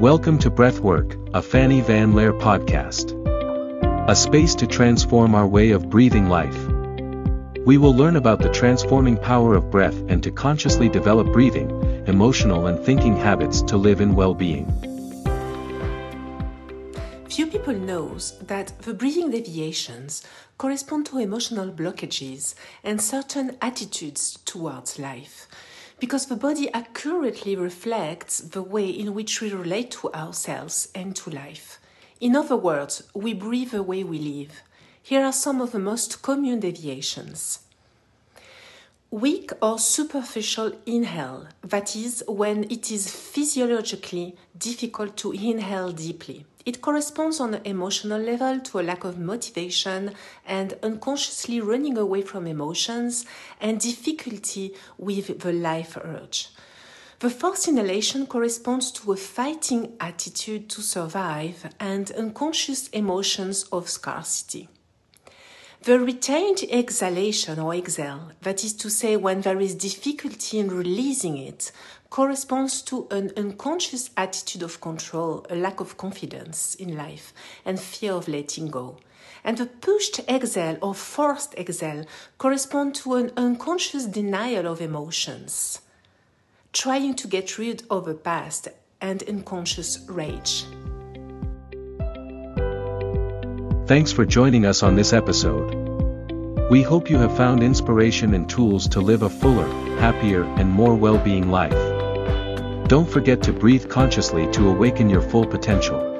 Welcome to Breathwork, a Fanny Van Laere podcast. A space to transform our way of breathing life. We will learn about the transforming power of breath and to consciously develop breathing, emotional and thinking habits to live in well-being. Few people knows that the breathing deviations correspond to emotional blockages and certain attitudes towards life because the body accurately reflects the way in which we relate to ourselves and to life. In other words, we breathe the way we live. Here are some of the most common deviations. Weak or superficial inhale, that is, when it is physiologically difficult to inhale deeply. It corresponds on an emotional level to a lack of motivation and unconsciously running away from emotions and difficulty with the life urge. The forced inhalation corresponds to a fighting attitude to survive and unconscious emotions of scarcity. The retained exhalation or exhale, that is to say, when there is difficulty in releasing it, corresponds to an unconscious attitude of control, a lack of confidence in life, and fear of letting go. And the pushed exhale or forced exhale correspond to an unconscious denial of emotions, trying to get rid of the past and unconscious rage. Thanks for joining us on this episode. We hope you have found inspiration and tools to live a fuller, happier, and more well being life. Don't forget to breathe consciously to awaken your full potential.